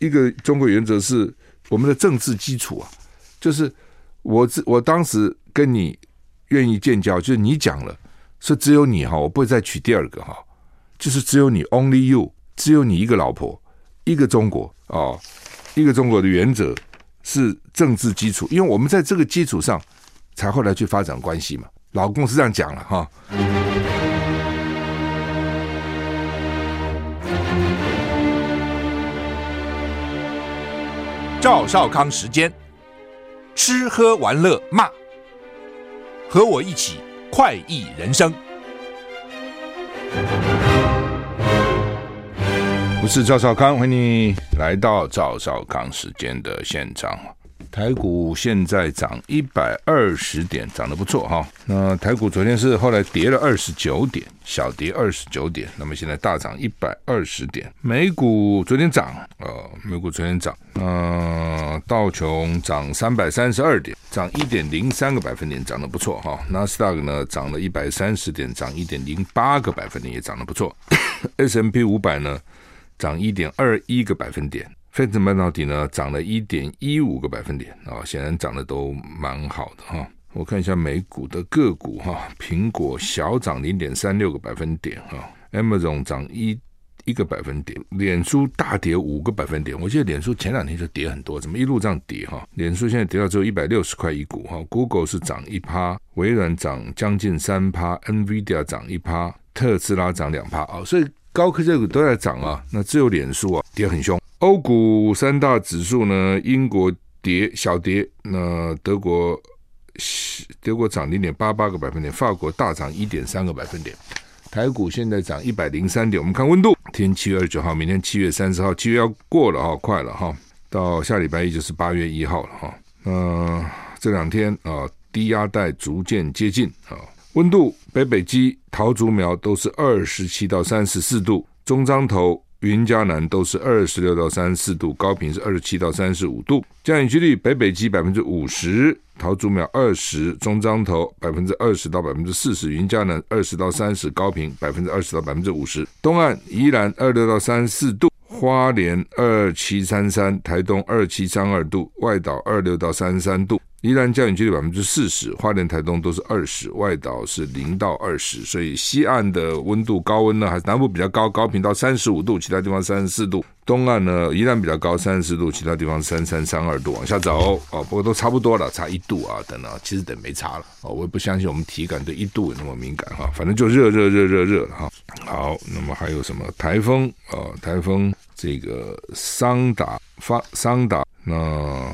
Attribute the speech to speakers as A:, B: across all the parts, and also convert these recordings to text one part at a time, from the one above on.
A: 一个中国原则是我们的政治基础啊，就是我我当时跟你愿意建交，就是你讲了，说只有你哈，我不会再娶第二个哈，就是只有你 only you，只有你一个老婆，一个中国哦，一个中国的原则是政治基础，因为我们在这个基础上才后来去发展关系嘛。老公是这样讲了哈。
B: 赵少康时间，吃喝玩乐骂，和我一起快意人生。
A: 我是赵少康，欢迎你来到赵少康时间的现场。台股现在涨一百二十点，涨得不错哈。那台股昨天是后来跌了二十九点，小跌二十九点。那么现在大涨一百二十点。美股昨天涨，呃，美股昨天涨，呃，道琼涨三百三十二点，涨一点零三个百分点，涨得不错哈。纳斯达克呢涨了一百三十点，涨一点零八个百分点，也涨得不错。S&P 五百呢涨一点二一个百分点。费城半导体呢涨了一点一五个百分点啊，显然涨得都蛮好的哈。我看一下美股的个股哈，苹果小涨零点三六个百分点哈，Amazon 涨一一个百分点，脸书大跌五个百分点。我记得脸书前两天就跌很多，怎么一路这样跌哈？脸书现在跌到只有一百六十块一股哈。Google 是涨一趴，微软涨将近三趴，NVIDIA 涨一趴，特斯拉涨两趴啊，所以高科技股都在涨啊，那只有脸书啊跌很凶。欧股三大指数呢，英国跌小跌，那德国德国涨零点八八个百分点，法国大涨一点三个百分点。台股现在涨一百零三点。我们看温度，今天七月二十九号，明天七月三十号，七月要过了哈，快了哈，到下礼拜一就是八月一号了哈。那这两天啊，低压带逐渐接近啊，温度北北基桃竹苗都是二十七到三十四度，中彰投。云嘉南都是二十六到三十四度，高频是二十七到三十五度，降雨几率北北基百分之五十，桃竹苗二十，中彰投百分之二十到百分之四十，云嘉南二十到三十，高频百分之二十到百分之五十，东岸宜兰二六到三十四度，花莲二七三三，台东二七三二度，外岛二六到三十三度。宜兰降雨几率百分之四十，花莲、台东都是二十，外岛是零到二十，所以西岸的温度高温呢，还是南部比较高，高频到三十五度，其他地方三十四度。东岸呢，宜兰比较高，三十四度，其他地方三三三二度，往下走哦，不过都差不多了，差一度啊，等等，其实等没差了哦，我也不相信我们体感对一度有那么敏感哈，反正就热热热热热哈。好，那么还有什么台风啊、哦？台风这个桑达发桑达那。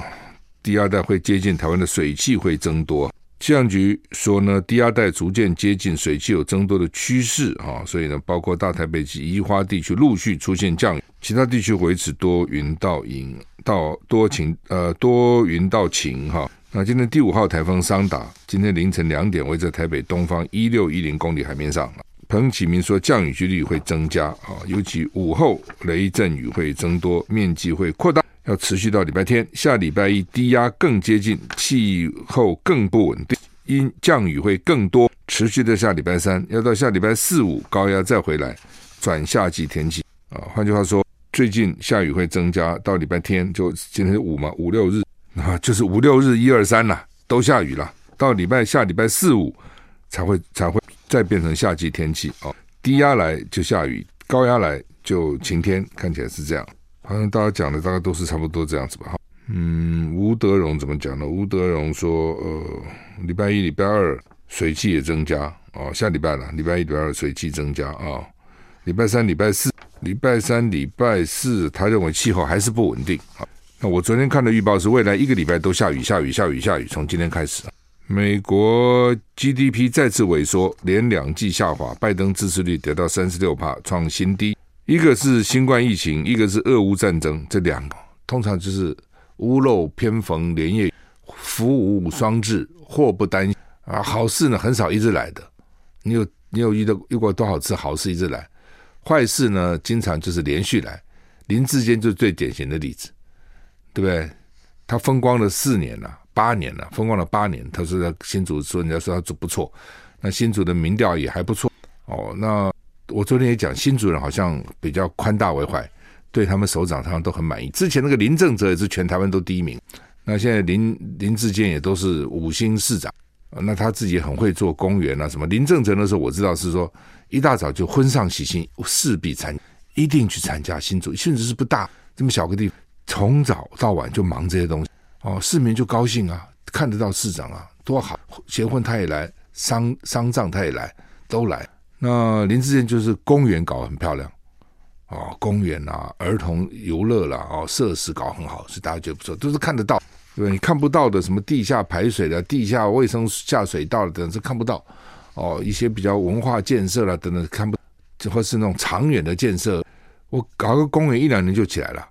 A: 低压带会接近台湾的水汽会增多，气象局说呢，低压带逐渐接近，水汽有增多的趋势啊，所以呢，包括大台北及宜花地区陆续出现降雨，其他地区维持多云到阴到多晴呃多云到晴哈。那今天第五号台风桑达，今天凌晨两点，位在台北东方一六一零公里海面上。彭启明说，降雨几率会增加啊，尤其午后雷阵雨会增多，面积会扩大。要持续到礼拜天，下礼拜一低压更接近，气候更不稳定，因降雨会更多，持续到下礼拜三，要到下礼拜四五高压再回来，转夏季天气啊。换句话说，最近下雨会增加，到礼拜天就今天是五嘛，五六日啊，就是五六日一二三呐，都下雨了。到礼拜下礼拜四五才会才会再变成夏季天气哦，低压来就下雨，高压来就晴天，看起来是这样。好像大家讲的大概都是差不多这样子吧。嗯，吴德荣怎么讲呢？吴德荣说，呃，礼拜一、礼拜二水汽也增加哦，下礼拜了，礼拜一、礼拜二水汽增加啊、礼拜三、礼拜四、礼拜三、礼拜四，他认为气候还是不稳定啊。那我昨天看的预报是未来一个礼拜都下雨、下雨、下雨、下雨，从今天开始。美国 GDP 再次萎缩，连两季下滑，拜登支持率跌到三十六趴，创新低。一个是新冠疫情，一个是俄乌战争，这两个通常就是屋漏偏逢连夜，福无双至，祸不单啊。好事呢很少一直来的，你有你有遇到遇过多少次好事一直来？坏事呢经常就是连续来。林志坚就是最典型的例子，对不对？他风光了四年了，八年了，风光了八年。他说他新主说人家说他做不错，那新主的民调也还不错哦。那。我昨天也讲，新主人好像比较宽大为怀，对他们首长上都很满意。之前那个林正哲也是全台湾都第一名，那现在林林志坚也都是五星市长，那他自己很会做公园啊什么。林正哲那时候我知道是说一大早就婚丧喜庆，势必参一定去参加新竹，甚至是不大这么小个地方，从早到晚就忙这些东西哦，市民就高兴啊，看得到市长啊多好，结婚他也来，丧丧葬他也来，都来。那林志健就是公园搞得很漂亮。哦，公园啊，儿童游乐啦，哦，设施搞很好，是大家觉得不错，都是看得到，对对？你看不到的，什么地下排水的、地下卫生下水道等等，是看不到。哦，一些比较文化建设啦，等等，看不，或是那种长远的建设，我搞个公园一两年就起来了，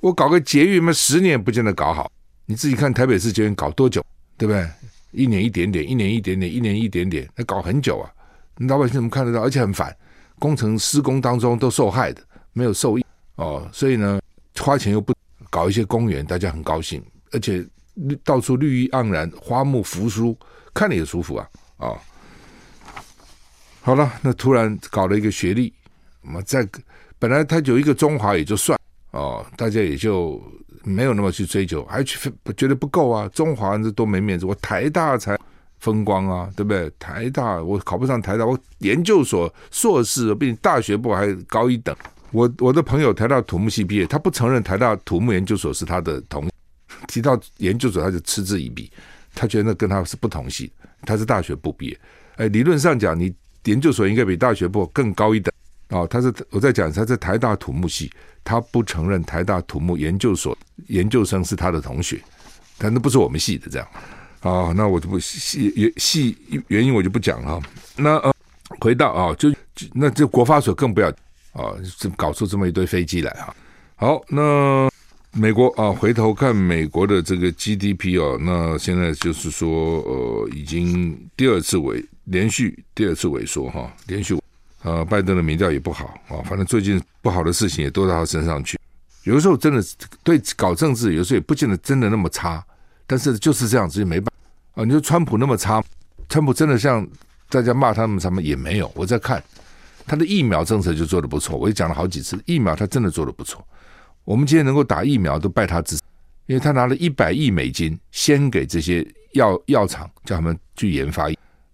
A: 我搞个捷运嘛，十年不见得搞好。你自己看台北市捷运搞多久，对不对？一年一点点，一年一点点，一年一点点，那搞很久啊。你老百姓怎么看得到？而且很烦，工程施工当中都受害的。没有受益哦，所以呢，花钱又不搞一些公园，大家很高兴，而且到处绿意盎然，花木扶疏，看了也舒服啊啊、哦！好了，那突然搞了一个学历，我们在本来他有一个中华也就算哦，大家也就没有那么去追求，还觉得不够啊，中华这多没面子，我台大才风光啊，对不对？台大我考不上台大，我研究所硕士比你大学部还高一等。我我的朋友台大土木系毕业，他不承认台大土木研究所是他的同，提到研究所他就嗤之以鼻，他觉得那跟他是不同系，他是大学部毕业，哎，理论上讲，你研究所应该比大学部更高一等哦。他是我在讲他是台大土木系，他不承认台大土木研究所研究生是他的同学，但那不是我们系的这样啊，那我就不细原系原因我就不讲了。那呃，回到啊，就那这国发所更不要。啊，这搞出这么一堆飞机来哈。好，那美国啊，回头看美国的这个 GDP 哦，那现在就是说，呃，已经第二次萎，连续第二次萎缩哈，连续。呃，拜登的民调也不好啊，反正最近不好的事情也都到他身上去。有的时候真的对搞政治，有时候也不见得真的那么差，但是就是这样子就没办法啊。你说川普那么差，川普真的像大家骂他那么差吗？也没有，我在看。他的疫苗政策就做得不错，我也讲了好几次，疫苗他真的做得不错。我们今天能够打疫苗都拜他之，因为他拿了一百亿美金先给这些药药厂，叫他们去研发。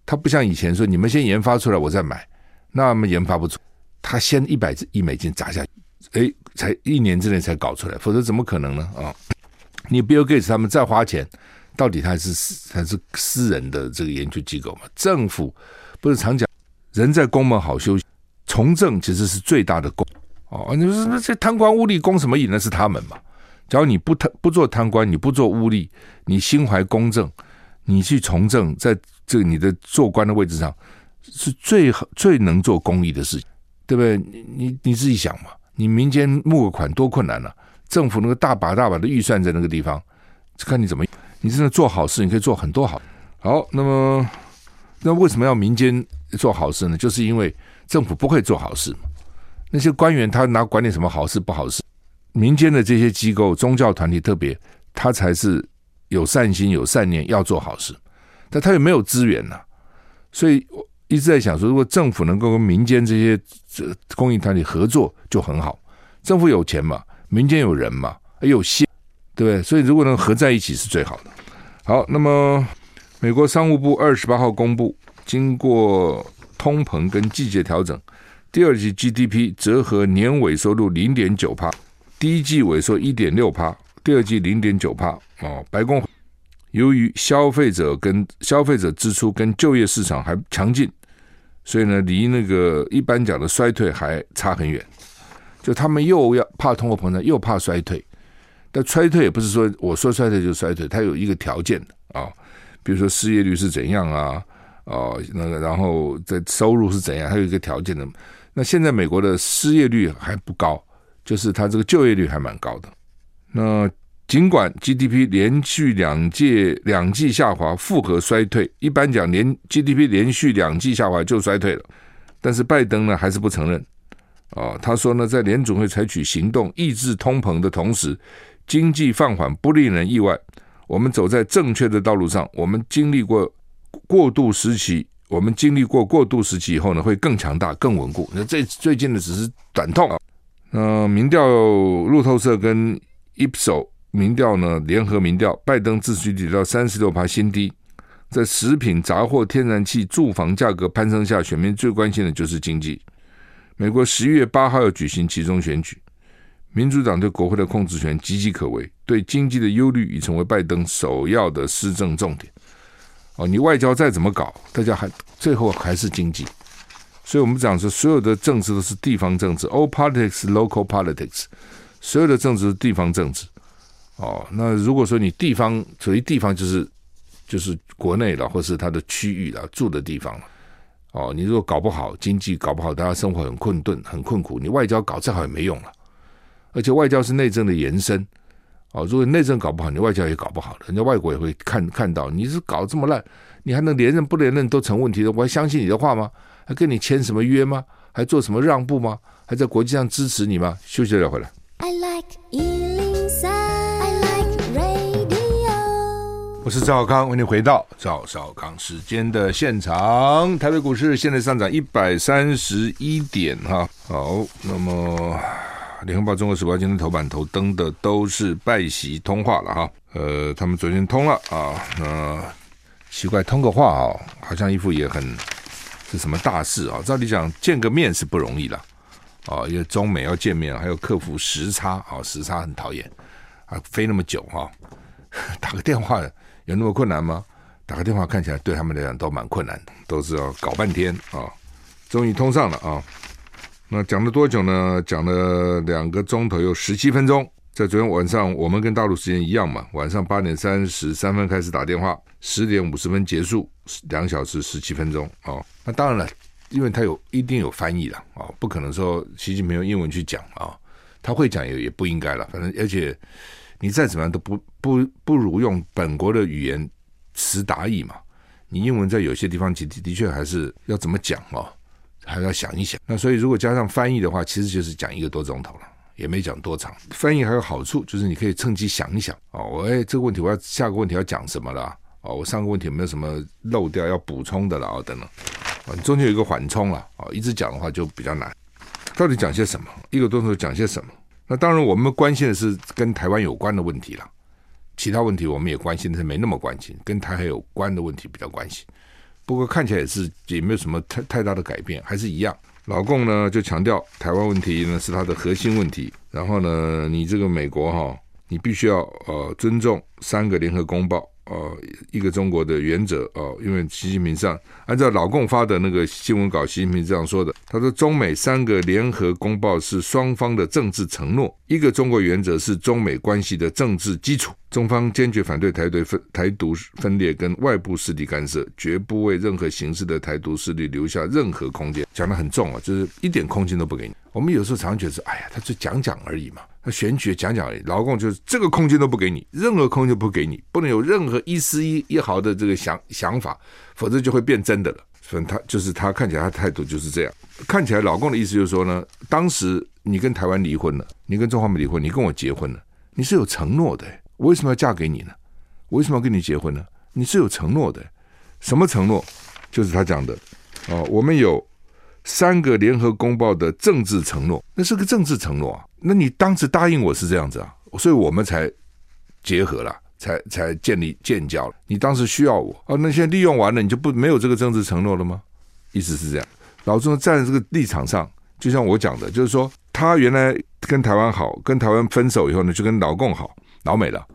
A: 他不像以前说你们先研发出来我再买，那么研发不出，他先一百亿美金砸下去，哎，才一年之内才搞出来，否则怎么可能呢？啊，你 Bill Gates 他们再花钱，到底他是还是私人的这个研究机构嘛？政府不是常讲人在宫门好休息。从政其实是最大的功哦，你说这贪官污吏，公什么瘾？那是他们嘛。假如你不贪不做贪官，你不做污吏，你心怀公正，你去从政，在这个你的做官的位置上，是最好最能做公益的事情，对不对？你你你自己想嘛，你民间募个款多困难啊，政府那个大把大把的预算在那个地方，看你怎么，你真的做好事，你可以做很多好。好，那么那为什么要民间做好事呢？就是因为。政府不会做好事，那些官员他哪管你什么好事不好事？民间的这些机构、宗教团体特别，他才是有善心、有善念，要做好事。但他又没有资源呐、所以我一直在想说，如果政府能够跟民间这些这公益团体合作，就很好。政府有钱嘛，民间有人嘛，有线，对不对？所以如果能合在一起是最好的。好，那么美国商务部二十八号公布，经过。通膨跟季节调整，第二季 GDP 折合年尾收入零点九帕，第一季萎缩一点六帕，第二季零点九帕。哦，白宫由于消费者跟消费者支出跟就业市场还强劲，所以呢，离那个一般讲的衰退还差很远。就他们又要怕通货膨胀，又怕衰退，但衰退也不是说我说衰退就衰退，它有一个条件的啊，比如说失业率是怎样啊。哦，那个，然后在收入是怎样？还有一个条件的。那现在美国的失业率还不高，就是它这个就业率还蛮高的。那尽管 GDP 连续两届两季下滑，复合衰退，一般讲连 GDP 连续两季下滑就衰退了，但是拜登呢还是不承认。啊，他说呢，在联准会采取行动抑制通膨的同时，经济放缓不令人意外。我们走在正确的道路上，我们经历过。过渡时期，我们经历过过渡时期以后呢，会更强大、更稳固。那这最近的只是短痛啊。那民调路透社跟 Ipsos 民调呢联合民调，拜登支持率到三十六趴新低。在食品、杂货、天然气、住房价格攀升下，选民最关心的就是经济。美国十一月八号要举行集中选举，民主党对国会的控制权岌岌可危，对经济的忧虑已成为拜登首要的施政重点。哦，你外交再怎么搞，大家还最后还是经济。所以我们讲说，所有的政治都是地方政治，all politics local politics，所有的政治是地方政治。哦，那如果说你地方属于地方，就是。就是国内了，或是它的区域了，住的地方了。哦，你如果搞不好经济搞不好，大家生活很困顿、很困苦，你外交搞再好也没用了。而且外交是内政的延伸。哦，如果内政搞不好，你外交也搞不好了。人家外国也会看看到你是搞这么烂，你还能连任不连任都成问题的，我还相信你的话吗？还跟你签什么约吗？还做什么让步吗？还在国际上支持你吗？休息了回来。I like 我是赵少康，欢迎回到赵少康时间的现场。台北股市现在上涨一百三十一点哈。好，那么联合报、中国时报今天头版头登的都是拜习通话了哈。呃，他们昨天通了啊。那奇怪，通个话啊，好像一副也很是什么大事啊。照理讲，见个面是不容易了啊，因为中美要见面，还要克服时差啊，时差很讨厌啊，飞那么久哈，打个电话。有那么困难吗？打个电话看起来对他们来讲都蛮困难的，都是要搞半天啊。终于通上了啊！那讲了多久呢？讲了两个钟头又十七分钟。在昨天晚上，我们跟大陆时间一样嘛，晚上八点三十三分开始打电话，十点五十分结束，两小时十七分钟啊。那当然了，因为他有一定有翻译了啊，不可能说习近平用英文去讲啊，他会讲也也不应该了，反正而且。你再怎么样都不不不如用本国的语言词达意嘛。你英文在有些地方的的确还是要怎么讲哦，还要想一想。那所以如果加上翻译的话，其实就是讲一个多钟头了，也没讲多长。翻译还有好处，就是你可以趁机想一想哦，我哎这个问题我要下个问题要讲什么了哦，我上个问题有没有什么漏掉要补充的了哦等等，啊，中间有一个缓冲了哦，一直讲的话就比较难。到底讲些什么？一个多钟头讲些什么？那当然，我们关心的是跟台湾有关的问题了，其他问题我们也关心，但是没那么关心，跟台海有关的问题比较关心。不过看起来也是也没有什么太太大的改变，还是一样。老共呢就强调台湾问题呢是他的核心问题，然后呢，你这个美国哈，你必须要呃尊重三个联合公报。呃，一个中国的原则哦，因为习近平上按照老共发的那个新闻稿，习近平这样说的，他说中美三个联合公报是双方的政治承诺，一个中国原则是中美关系的政治基础，中方坚决反对台独分台独分裂跟外部势力干涉，绝不为任何形式的台独势力留下任何空间。讲的很重啊，就是一点空间都不给你。我们有时候常觉得，哎呀，他就讲讲而已嘛。他选举讲讲而已，老共就是这个空间都不给你，任何空间都不给你，不能有任何一丝一一毫的这个想想法，否则就会变真的了。所以他就是他看起来他态度就是这样，看起来老共的意思就是说呢，当时你跟台湾离婚了，你跟中华没离婚，你跟我结婚了，你是有承诺的，我为什么要嫁给你呢？为什么要跟你结婚呢？你是有承诺的，什么承诺？就是他讲的哦，我们有 三个联合公报的政治承诺，那是个政治承诺啊。那你当时答应我是这样子啊，所以我们才结合了，才才建立建交了。你当时需要我哦，那现在利用完了，你就不没有这个政治承诺了吗？意思是这样。老中站在这个立场上，就像我讲的，就是说他原来跟台湾好，跟台湾分手以后呢，就跟老共好，老美了。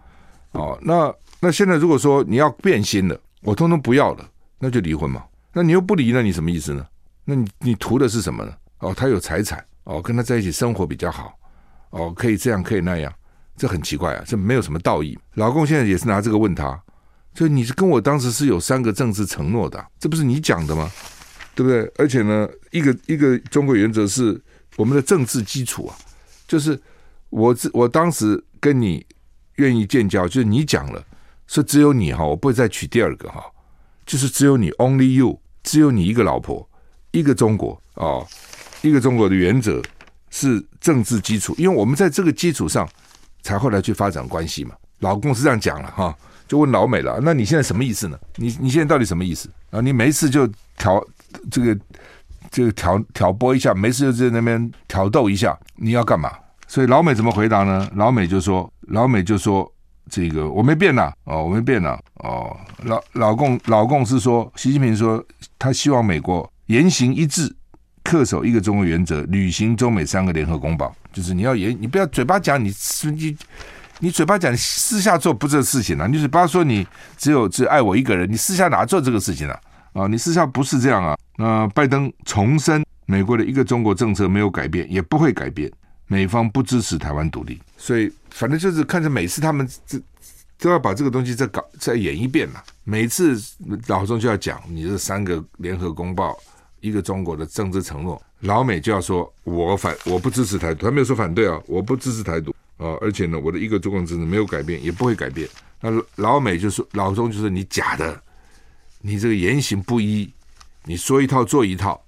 A: 哦，那那现在如果说你要变心了，我通通不要了，那就离婚嘛。那你又不离，那你什么意思呢？那你你图的是什么呢？哦，他有财产，哦，跟他在一起生活比较好。哦，可以这样，可以那样，这很奇怪啊，这没有什么道义。老公现在也是拿这个问他，就你是跟我当时是有三个政治承诺的，这不是你讲的吗？对不对？而且呢，一个一个中国原则是我们的政治基础啊，就是我我当时跟你愿意建交，就是你讲了，说只有你哈，我不会再娶第二个哈，就是只有你，only you，只有你一个老婆，一个中国哦，一个中国的原则。是政治基础，因为我们在这个基础上才后来去发展关系嘛。老共是这样讲了哈，就问老美了，那你现在什么意思呢？你你现在到底什么意思啊？你没事就挑这个这个挑挑拨一下，没事就在那边挑逗一下，你要干嘛？所以老美怎么回答呢？老美就说，老美就说，这个我没变呐，哦，我没变呐，哦，老老共老共是说，习近平说他希望美国言行一致，恪守一个中国原则，履行中美三个联合公报，就是你要言，你不要嘴巴讲，你你你嘴巴讲，私下做不这事情啊，你嘴巴说你只有只爱我一个人，你私下哪做这个事情啊？啊，你私下不是这样啊？那拜登重申，美国的一个中国政策没有改变，也不会改变。美方不支持台湾独立，所以反正就是看着每次他们这都要把这个东西再搞再演一遍嘛。每次老中就要讲你这三个联合公报，一个中国的政治承诺，老美就要说我反我不支持台独，他没有说反对啊，我不支持台独啊，而且呢，我的一个中国政策没有改变，也不会改变。那老美就说老中就说你假的，你这个言行不一，你说一套做一套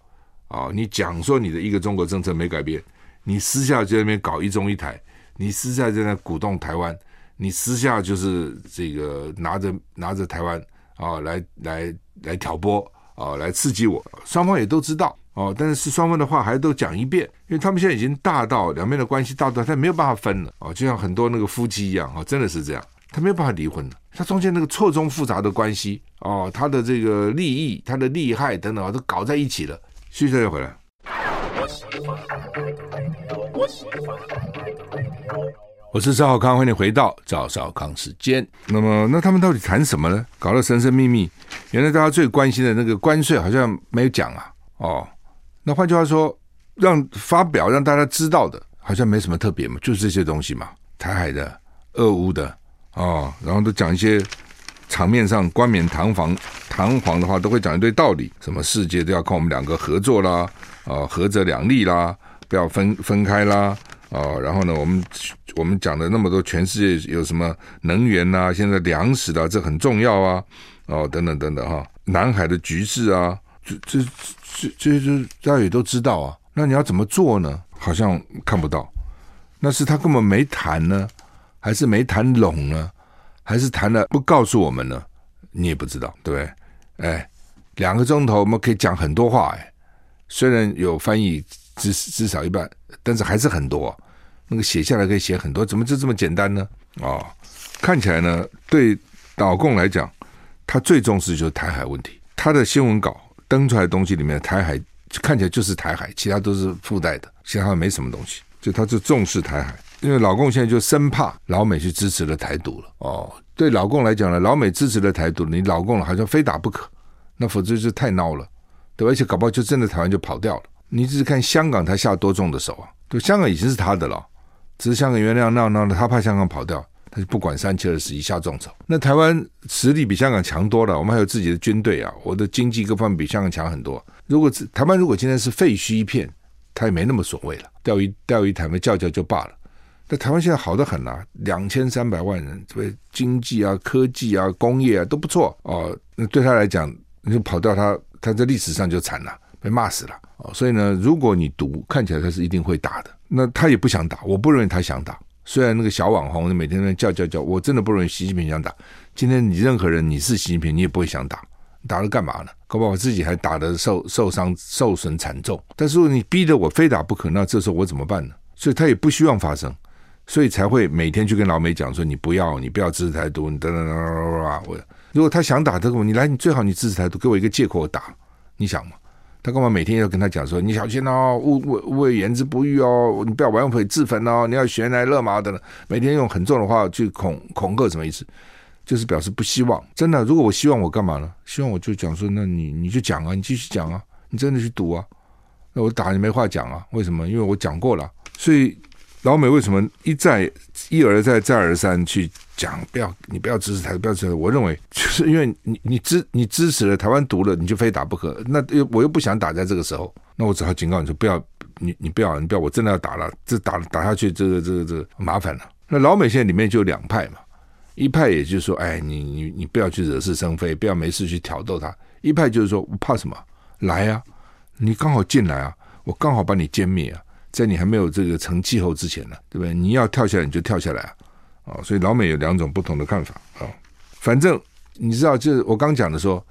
A: 啊，你讲说你的一个中国政策没改变。你私下在那边搞一中一台，你私下在那鼓动台湾，你私下就是这个拿着拿着台湾啊来来来挑拨啊来刺激我，双方也都知道哦，但是双方的话还都讲一遍，因为他们现在已经大到两边的关系大到他没有办法分了哦，就像很多那个夫妻一样哦，真的是这样，他没有办法离婚了，他中间那个错综复杂的关系哦，他的这个利益、他的利害等等啊都搞在一起了，继续再回来。我是赵少康，欢迎回到赵少康时间。那么，那他们到底谈什么呢？搞得神神秘秘。原来大家最关心的那个关税好像没有讲啊。哦，那换句话说，让发表让大家知道的，好像没什么特别嘛，就是这些东西嘛，台海的、俄乌的哦，然后都讲一些场面上冠冕堂皇、堂皇的话，都会讲一堆道理，什么世界都要靠我们两个合作啦，啊、哦，合则两利啦。不要分分开啦，哦，然后呢，我们我们讲的那么多，全世界有什么能源呐、啊，现在粮食的、啊、这很重要啊，哦，等等等等哈，南海的局势啊，这这这这这大家也都知道啊。那你要怎么做呢？好像看不到，那是他根本没谈呢，还是没谈拢呢，还是谈了不告诉我们呢？你也不知道，对不对？哎，两个钟头我们可以讲很多话，哎，虽然有翻译。至至少一半，但是还是很多。那个写下来可以写很多，怎么就这么简单呢？哦，看起来呢，对老共来讲，他最重视就是台海问题。他的新闻稿登出来的东西里面，台海看起来就是台海，其他都是附带的，其他没什么东西。就他就重视台海，因为老共现在就生怕老美去支持了台独了。哦，对老共来讲呢，老美支持了台独，你老共好像非打不可，那否则就太孬了，对吧？而且搞不好就真的台湾就跑掉了。你只是看香港，他下多重的手啊？对，香港已经是他的了，只是香港原来闹闹的，他怕香港跑掉，他就不管三七二十一下重手。那台湾实力比香港强多了，我们还有自己的军队啊，我的经济各方面比香港强很多。如果台湾如果今天是废墟一片，他也没那么所谓了，钓鱼钓鱼台嘛，叫叫就罢了。那台湾现在好得很啊，两千三百万人，这经济啊、科技啊、工业啊都不错哦。那对他来讲，你就跑掉他，他在历史上就惨了，被骂死了。哦，所以呢，如果你读看起来他是一定会打的，那他也不想打，我不认为他想打。虽然那个小网红每天在叫叫叫，我真的不认为习近平想打。今天你任何人你是习近平，你也不会想打，打了干嘛呢？搞不好自己还打得受受伤、受损惨重。但是你逼得我非打不可，那这时候我怎么办呢？所以他也不希望发生，所以才会每天去跟老美讲说：你不要，你不要支持台独，你等等等等！我如果他想打这个，你来，你最好你支持台独，给我一个借口我打，你想吗？他干嘛每天要跟他讲说，你小心哦，勿勿勿谓言之不预哦，你不要玩火自焚哦，你要悬崖勒马等等，每天用很重的话去恐恐吓，什么意思？就是表示不希望。真的，如果我希望我干嘛呢？希望我就讲说，那你你就讲啊，你继续讲啊，你真的去赌啊，那我打你没话讲啊？为什么？因为我讲过了，所以。老美为什么一再一而再再而三去讲不要你不要支持台不要支持？我认为就是因为你你支你支持了台湾独了，你就非打不可。那又我又不想打在这个时候，那我只好警告你说不要你你不要你不要我真的要打了，这打打下去这个这个这个麻烦了。那老美现在里面就两派嘛，一派也就是说，哎你你你不要去惹是生非，不要没事去挑逗他；一派就是说我怕什么？来啊，你刚好进来啊，我刚好把你歼灭啊。在你还没有这个成气候之前呢，对不对？你要跳下来你就跳下来啊！啊，所以老美有两种不同的看法啊。反正你知道，就是我刚讲的说，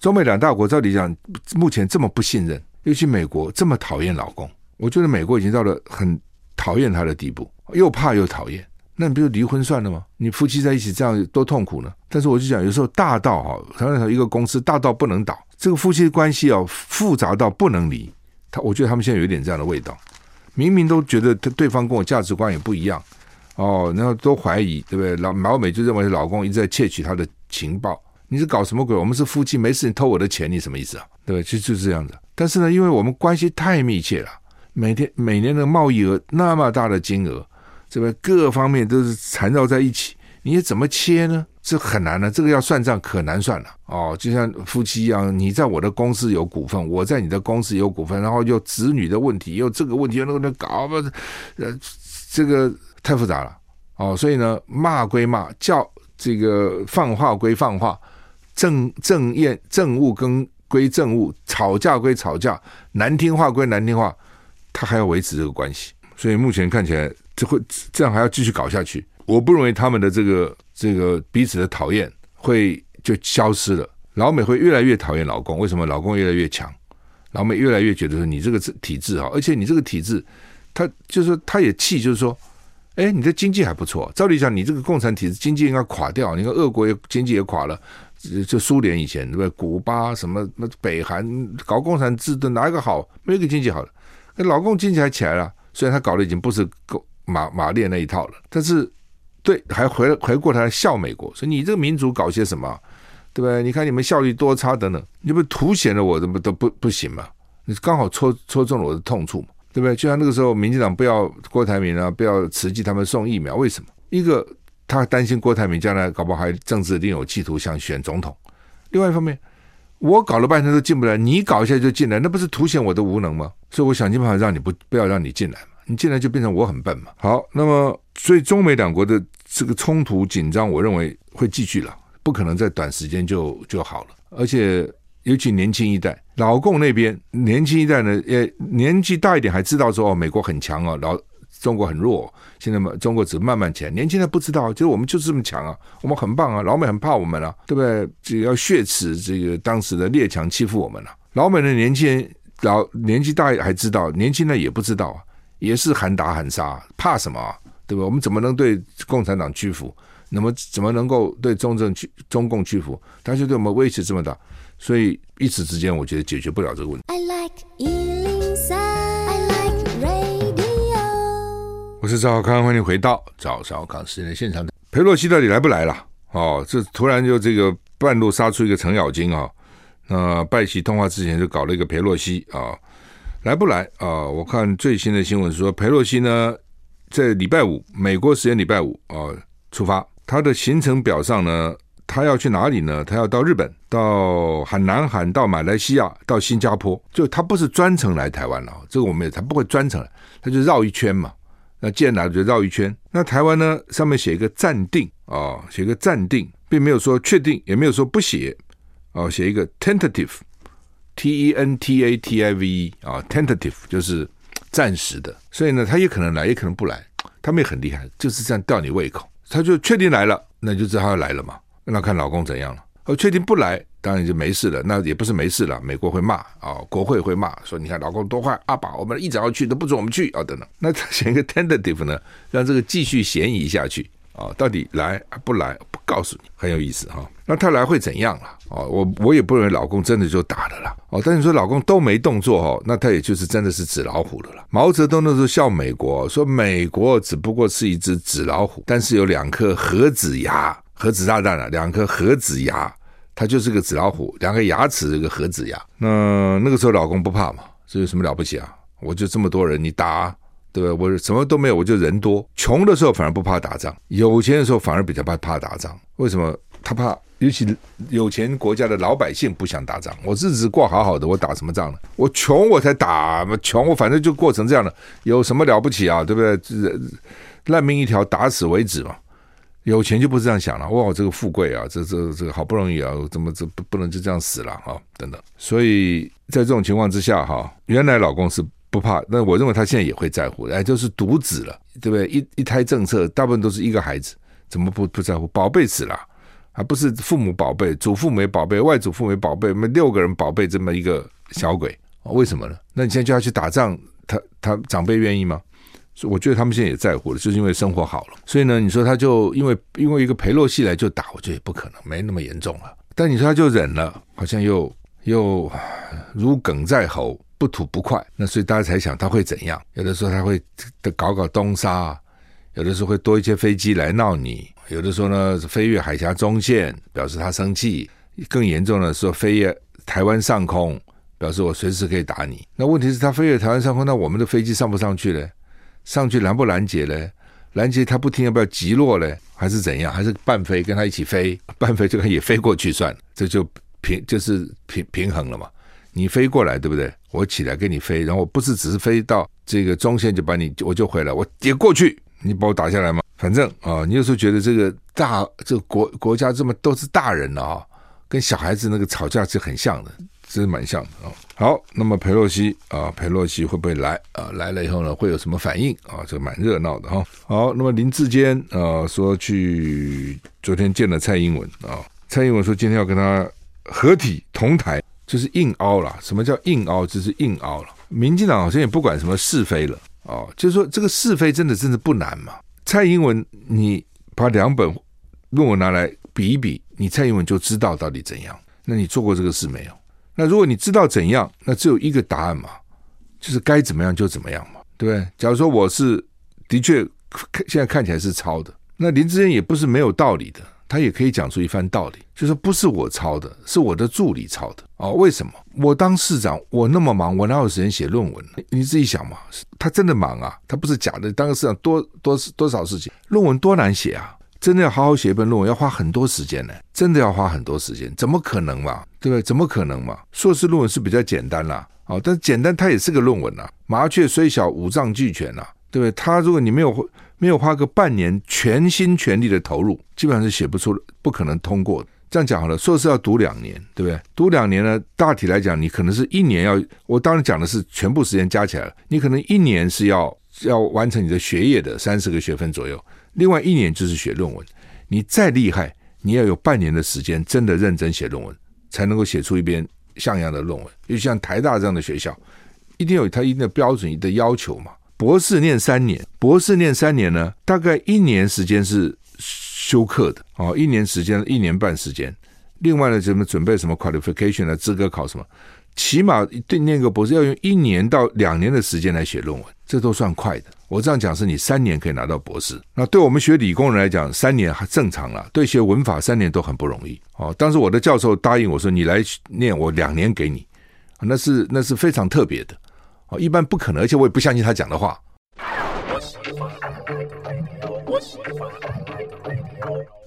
A: 中美两大国照理讲，目前这么不信任，尤其美国这么讨厌老公，我觉得美国已经到了很讨厌他的地步，又怕又讨厌。那你不就离婚算了吗？你夫妻在一起这样多痛苦呢？但是我就讲，有时候大到哈，常常一个公司大到不能倒，这个夫妻关系啊复杂到不能离。他我觉得他们现在有一点这样的味道，明明都觉得他对方跟我价值观也不一样哦，然后都怀疑，对不对？老老美就认为老公一直在窃取他的情报，你是搞什么鬼？我们是夫妻，没事你偷我的钱，你什么意思啊？对不对？其实就是这样子。但是呢，因为我们关系太密切了，每天每年的贸易额那么大的金额。这个各方面都是缠绕在一起，你怎么切呢？这很难的，这个要算账可难算了哦。就像夫妻一样，你在我的公司有股份，我在你的公司有股份，然后又子女的问题，又这个问题又那个搞不，呃，这个太复杂了哦。所以呢，骂归骂，叫这个放话归放话，政政验政务跟归政务，吵架归吵架，难听话归难听话，他还要维持这个关系。所以目前看起来。这会这样还要继续搞下去？我不认为他们的这个这个彼此的讨厌会就消失了。老美会越来越讨厌老公，为什么？老公越来越强，老美越来越觉得说你这个体制啊，而且你这个体制，他就是他也气，就是说，哎，你的经济还不错。照理讲，你这个共产体制经济应该垮掉。你看俄国也经济也垮了，就苏联以前对不对？古巴什么那北韩搞共产制的哪一个好？没有一个经济好的。那老共经济还起来了，虽然他搞的已经不是够。马马列那一套了，但是对，还回回过头来笑美国，说你这个民主搞些什么，对不对？你看你们效率多差等等，你不凸显了我怎么都不不行嘛？你刚好戳戳中了我的痛处嘛，对不对？就像那个时候，民进党不要郭台铭啊，不要慈济他们送疫苗，为什么？一个他担心郭台铭将来搞不好还政治另有企图，想选总统；另外一方面，我搞了半天都进不来，你搞一下就进来，那不是凸显我的无能吗？所以我想尽办法让你不不要让你进来嘛。你进来就变成我很笨嘛？好，那么所以中美两国的这个冲突紧张，我认为会继续了，不可能在短时间就就好了。而且尤其年轻一代，老共那边年轻一代呢，也年纪大一点还知道说哦，美国很强啊，老中国很弱。现在嘛，中国只慢慢起来，年轻人不知道，就是我们就是这么强啊，我们很棒啊，老美很怕我们啊，对不对？只要血耻这个当时的列强欺负我们了，老美的年轻人老年纪大还知道，年轻人也不知道。也是喊打喊杀，怕什么啊？对吧？我们怎么能对共产党屈服？那么怎么能够对中正屈中共屈服？他就对我们威胁这么大，所以一时之间，我觉得解决不了这个问题。I like 103, I like radio。我是赵少康，欢迎回到赵少康时间的现场。裴洛西到底来不来了？哦，这突然就这个半路杀出一个程咬金啊！那拜习通话之前就搞了一个裴洛西啊。来不来啊、呃？我看最新的新闻说，裴洛西呢在礼拜五，美国时间礼拜五啊、呃、出发。他的行程表上呢，他要去哪里呢？他要到日本，到海南海，到马来西亚，到新加坡。就他不是专程来台湾了，这个我们也他不会专程来，他就绕一圈嘛。那既然来了，就绕一圈。那台湾呢，上面写一个暂定啊、写一个暂定，并没有说确定，也没有说不写啊、呃，写一个 tentative。T E N T A T I V E 啊，tentative 就是暂时的，所以呢，他也可能来，也可能不来。他们也很厉害，就是这样吊你胃口。他就确定来了，那就知道他要来了嘛。那看老公怎样了。哦，确定不来，当然就没事了。那也不是没事了，美国会骂啊、哦，国会会骂，说你看老公多坏，阿爸，我们一直要去都不准我们去啊、哦，等等。那他选一个 tentative 呢，让这个继续悬疑下去。啊，到底来不来？不告诉你，很有意思哈。那他来会怎样了？哦，我我也不认为老公真的就打了啦。哦，但是说老公都没动作哦，那他也就是真的是纸老虎了啦。毛泽东那时候笑美国，说美国只不过是一只纸老虎，但是有两颗核子牙，核子炸弹啊，两颗核子牙，它就是个纸老虎，两个牙齿这个核子牙。那那个时候老公不怕嘛？这有什么了不起啊？我就这么多人，你打。对吧？我什么都没有，我就人多。穷的时候反而不怕打仗，有钱的时候反而比较怕怕打仗。为什么？他怕，尤其有钱国家的老百姓不想打仗。我日子过好好的，我打什么仗呢？我穷我才打嘛，穷我反正就过成这样了，有什么了不起啊？对不对？烂命一条，打死为止嘛。有钱就不是这样想了。哇，这个富贵啊，这这这好不容易啊，怎么这不不能就这样死了啊？等等。所以在这种情况之下哈，原来老公是。不怕，那我认为他现在也会在乎，哎，就是独子了，对不对？一一胎政策，大部分都是一个孩子，怎么不不在乎？宝贝死了，还不是父母宝贝，祖父母宝贝，外祖父母宝贝，我们六个人宝贝这么一个小鬼为什么呢？那你现在就要去打仗，他他长辈愿意吗？所以我觉得他们现在也在乎了，就是因为生活好了。所以呢，你说他就因为因为一个裴洛西来就打，我觉得也不可能，没那么严重了。但你说他就忍了，好像又又如鲠在喉，不吐不快。那所以大家才想他会怎样？有的时候他会搞搞东沙，有的时候会多一些飞机来闹你，有的时候呢飞越海峡中线，表示他生气。更严重的是说飞越台湾上空，表示我随时可以打你。那问题是，他飞越台湾上空，那我们的飞机上不上去呢？上去拦不拦截呢？拦截他不听要不要击落呢？还是怎样？还是半飞跟他一起飞？半飞就可以飞过去算，这就平就是平平衡了嘛。你飞过来对不对？我起来跟你飞，然后不是只是飞到这个中线就把你我就回来，我也过去，你把我打下来吗？反正啊、你有时候觉得这个大这个国国家这么都是大人了啊、跟小孩子那个吵架是很像的。这是蛮像的啊、哦。好，那么裴洛西啊，裴洛西会不会来啊？来了以后呢，会有什么反应啊？这蛮热闹的哈、哦。好，那么林志坚啊说去昨天见了蔡英文啊，蔡英文说今天要跟他合体同台，就是硬凹了。什么叫硬凹？就是硬凹了。民进党好像也不管什么是非了啊，就是说这个是非真的真的不难嘛。蔡英文，你把两本论文拿来比一比，你蔡英文就知道到底怎样。那你做过这个事没有？那如果你知道怎样，那只有一个答案嘛，就是该怎么样就怎么样嘛，对不对？假如说我是的确现在看起来是抄的，那林志坚也不是没有道理的，他也可以讲出一番道理，就是不是我抄的，是我的助理抄的哦。为什么？我当市长，我那么忙，我哪有时间写论文？你自己想嘛，他真的忙啊，他不是假的。当个市长多多多少事情，论文多难写啊。真的要好好写一本论文，要花很多时间呢。真的要花很多时间，怎么可能嘛？对不对？怎么可能嘛？硕士论文是比较简单啦，哦，但简单它也是个论文呐。麻雀虽小，五脏俱全呐，对不对？他如果你没有没有花个半年全心全力的投入，基本上是写不出，不可能通过。这样讲好了，硕士要读两年，对不对？读两年呢，大体来讲，你可能是一年要，我当然讲的是全部时间加起来了，你可能一年是要要完成你的学业的三十个学分左右。另外一年就是写论文，你再厉害，你要有半年的时间，真的认真写论文，才能够写出一篇像样的论文。就像台大这样的学校，一定有它一定的标准的要求嘛。博士念三年，博士念三年呢，大概一年时间是休课的哦，一年时间一年半时间。另外呢，怎么准备什么 qualification 的资格考什么？起码对念个博士要用一年到两年的时间来写论文，这都算快的。我这样讲是你三年可以拿到博士，那对我们学理工人来讲，三年还正常了。对学文法三年都很不容易。哦，当时我的教授答应我说，你来念，我两年给你，那是那是非常特别的。哦，一般不可能，而且我也不相信他讲的话。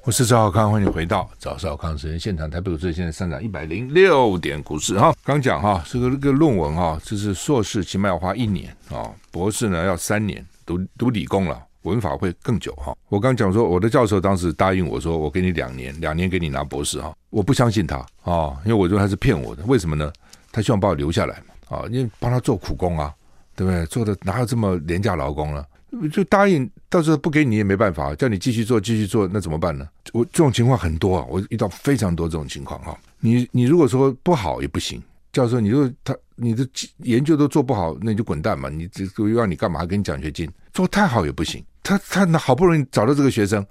A: 我是赵少康，欢迎回到赵少康时间现场。台北股市现在上涨一百零六点，股市哈，刚讲哈，这个这个论文哈，就是硕士起码要花一年啊，博士呢要三年，读读理工了，文法会更久哈。我刚讲说，我的教授当时答应我说，我给你两年，两年给你拿博士哈，我不相信他啊，因为我觉得他是骗我的。为什么呢？他希望把我留下来啊，因为帮他做苦工啊，对不对？做的哪有这么廉价劳工呢？就答应，到时候不给你也没办法，叫你继续做，继续做，那怎么办呢？我这种情况很多啊，我遇到非常多这种情况哈。你你如果说不好也不行，教授，你如果他你的研究都做不好，那你就滚蛋嘛，你这个让你干嘛？给你奖学金，做太好也不行。他他那好不容易找到这个学生，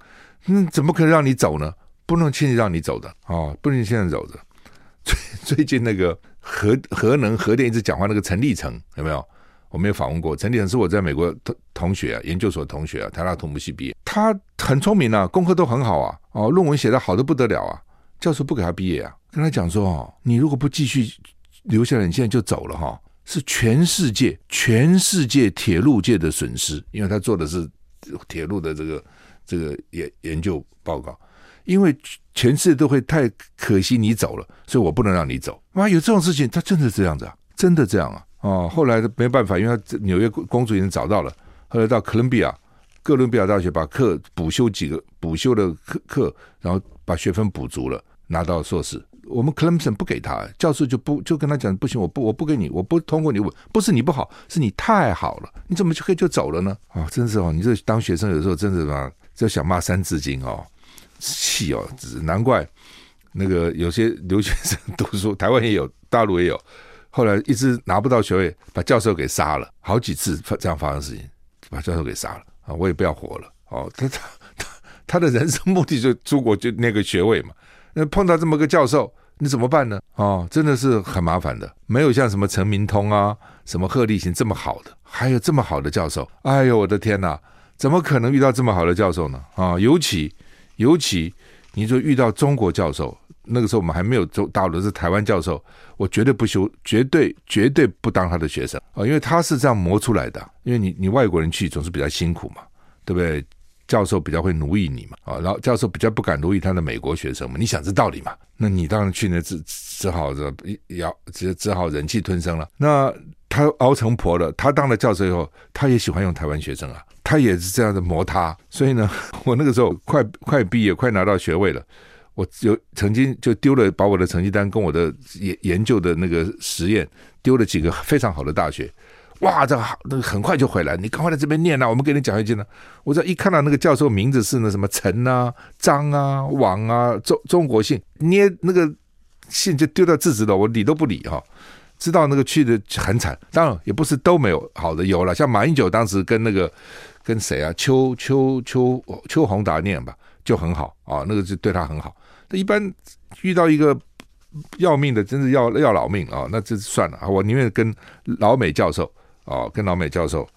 A: 那怎么可能让你走呢？不能轻易让你走的啊、不能现在走的。最最近那个核核能核电一直讲话那个陈立成有没有？我没有访问过陈立成，是我在美国同同学啊，研究所同学啊，台大土木系毕业。他很聪明啊，功课都很好啊，哦，论文写得好的不得了啊。教授不给他毕业啊，跟他讲说哦，你如果不继续留下来，你现在就走了哈，是全世界全世界铁路界的损失，因为他做的是铁路的这个这个研研究报告，因为全世界都会太可惜你走了，所以我不能让你走。哇，有这种事情，他真的是这样子啊，真的这样啊。哦，后来没办法，因为他纽约公主已经找到了，后来到哥伦比亚，哥伦比亚大学把课补修几个补修的课课，然后把学分补足了，拿到硕士。我们克莱姆森不给他，教授就不就跟他讲不行，我不我不给你，我不通过你，不是你不好，是你太好了，你怎么就可以就走了呢？啊、真是哦，你这当学生有时候真是嘛，就想骂三字经哦，气哦，难怪那个有些留学生读书，台湾也有，大陆也有。后来一直拿不到学位，把教授给杀了，好几次发这样发生事情，把教授给杀了啊！我也不要活了哦。他他他他的人生目的就出国就那个学位嘛。那碰到这么个教授，你怎么办呢？哦，真的是很麻烦的。没有像什么陈明通啊、什么贺立行这么好的，还有这么好的教授。哎呦，我的天哪！怎么可能遇到这么好的教授呢？啊，尤其尤其你说遇到中国教授。那个时候我们还没有走大陆，是台湾教授，我绝对不修，绝对绝对不当他的学生啊，因为他是这样磨出来的。因为你你外国人去总是比较辛苦嘛，对不对？教授比较会奴役你嘛，啊，然后教授比较不敢奴役他的美国学生嘛。你想这道理嘛？那你当然去那只只好这要只只好忍气吞声了。那他熬成婆了，他当了教授以后，他也喜欢用台湾学生啊，他也是这样的磨他。所以呢，我那个时候快快毕业，快拿到学位了。我有曾经就丢了，把我的成绩单跟我的研研究的那个实验丢了几个非常好的大学，哇，这好，那个很快就回来，你赶快来这边念啊，我们给你奖学金呢。我这一看到那个教授名字是那什么陈啊、张啊、王啊、中中国姓，捏那个信就丢到制止了，我理都不理哈。知道那个去的很惨，当然也不是都没有好的，有了，像马英九当时跟那个跟谁啊，邱邱邱邱宏达念吧，就很好啊，那个就对他很好。一般遇到一个要命的，真是要要老命啊！那这算了啊，我宁愿跟老美教授啊，跟老美教授，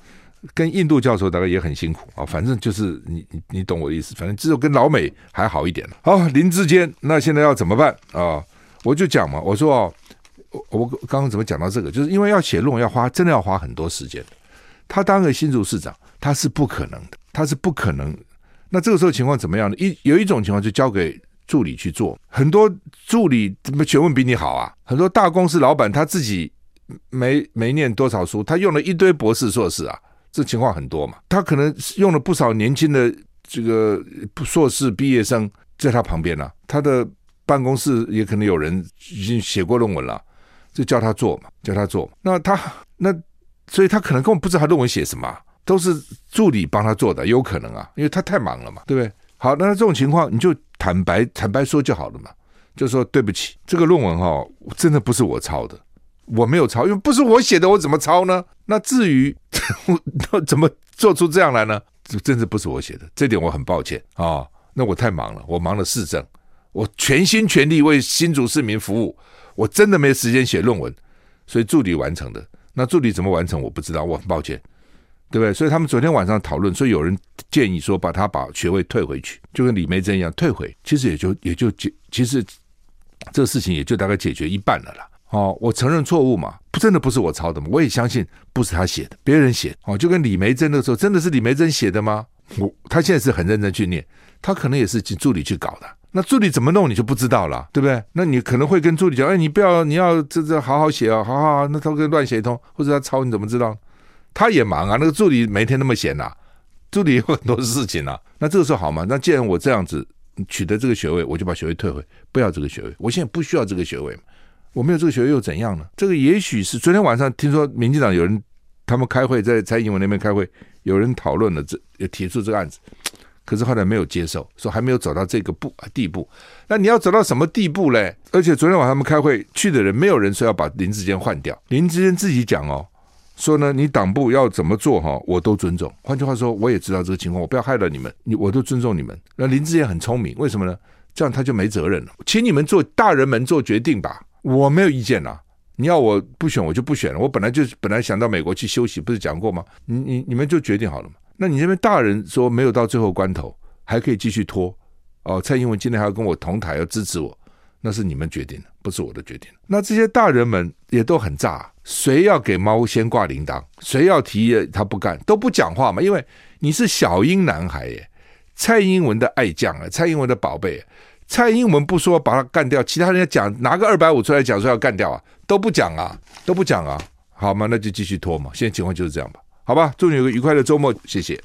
A: 跟印度教授大概也很辛苦啊。反正就是你你你懂我的意思，反正只有跟老美还好一点了。好，林志坚，那现在要怎么办啊？我就讲嘛，我说哦，我我刚刚怎么讲到这个？就是因为要写论文要花，真的要花很多时间。他当个新竹市长，他是不可能的，他是不可能。那这个时候情况怎么样呢？一有一种情况就交给。助理去做，很多助理怎么学问比你好啊？很多大公司老板他自己没没念多少书，他用了一堆博士硕士啊，这情况很多嘛。他可能用了不少年轻的这个硕士毕业生在他旁边呢、啊，他的办公室也可能有人已经写过论文了，就叫他做嘛，叫他做。那他那所以他可能根本不知道他论文写什么，都是助理帮他做的，有可能啊，因为他太忙了嘛，对不对？好，那这种情况你就。坦白坦白说就好了嘛，就说对不起，这个论文哈、哦，真的不是我抄的，我没有抄，因为不是我写的，我怎么抄呢？那至于 我怎么做出这样来呢？这真的不是我写的，这点我很抱歉啊、那我太忙了，我忙了市政，我全心全力为新竹市民服务，我真的没时间写论文，所以助理完成的。那助理怎么完成，我不知道，我很抱歉。对不对？所以他们昨天晚上讨论，所以有人建议说，把他把学位退回去，就跟李梅珍一样退回。其实也就也就解，其实这个事情也就大概解决一半了啦。哦，我承认错误嘛，不真的不是我抄的嘛，我也相信不是他写的，别人写。哦，就跟李梅珍那个时候，真的是李梅珍写的吗？我他现在是很认真去念，他可能也是请助理去搞的。那助理怎么弄，你就不知道了，对不对？那你可能会跟助理讲，哎，你不要，你要这这好好写啊，好好好，那他跟乱写一通，或者他抄，你怎么知道？他也忙啊，那个助理每天那么闲呐、助理有很多事情啊。那这个时候好吗？那既然我这样子取得这个学位，我就把学位退回，不要这个学位。我现在不需要这个学位，我没有这个学位又怎样呢？这个也许是昨天晚上听说民进党有人他们开会，在蔡英文那边开会，有人讨论了这，也提出这个案子，可是后来没有接受，说还没有走到这个步地步。那你要走到什么地步嘞？而且昨天晚上他们开会去的人，没有人说要把林志坚换掉，林志坚自己讲哦。说呢，你党部要怎么做哈，我都尊重。换句话说，我也知道这个情况，我不要害了你们，你我都尊重你们。那林志也很聪明，为什么呢？这样他就没责任了，请你们做大人们做决定吧，我没有意见呐。你要我不选，我就不选了。我本来就本来想到美国去休息，不是讲过吗？你你你们就决定好了嘛。那你这边大人说没有到最后关头，还可以继续拖。哦，蔡英文今天还要跟我同台，要支持我。那是你们决定的，不是我的决定。那这些大人们也都很炸，谁要给猫先挂铃铛，谁要提议他不干，都不讲话嘛。因为你是小英男孩耶，蔡英文的爱将啊，蔡英文的宝贝。蔡英文不说把他干掉，其他人家讲拿个二百五出来讲说要干掉啊，都不讲啊，都不讲啊。好嘛，那就继续拖嘛。现在情况就是这样吧，好吧。祝你有个愉快的周末，谢谢。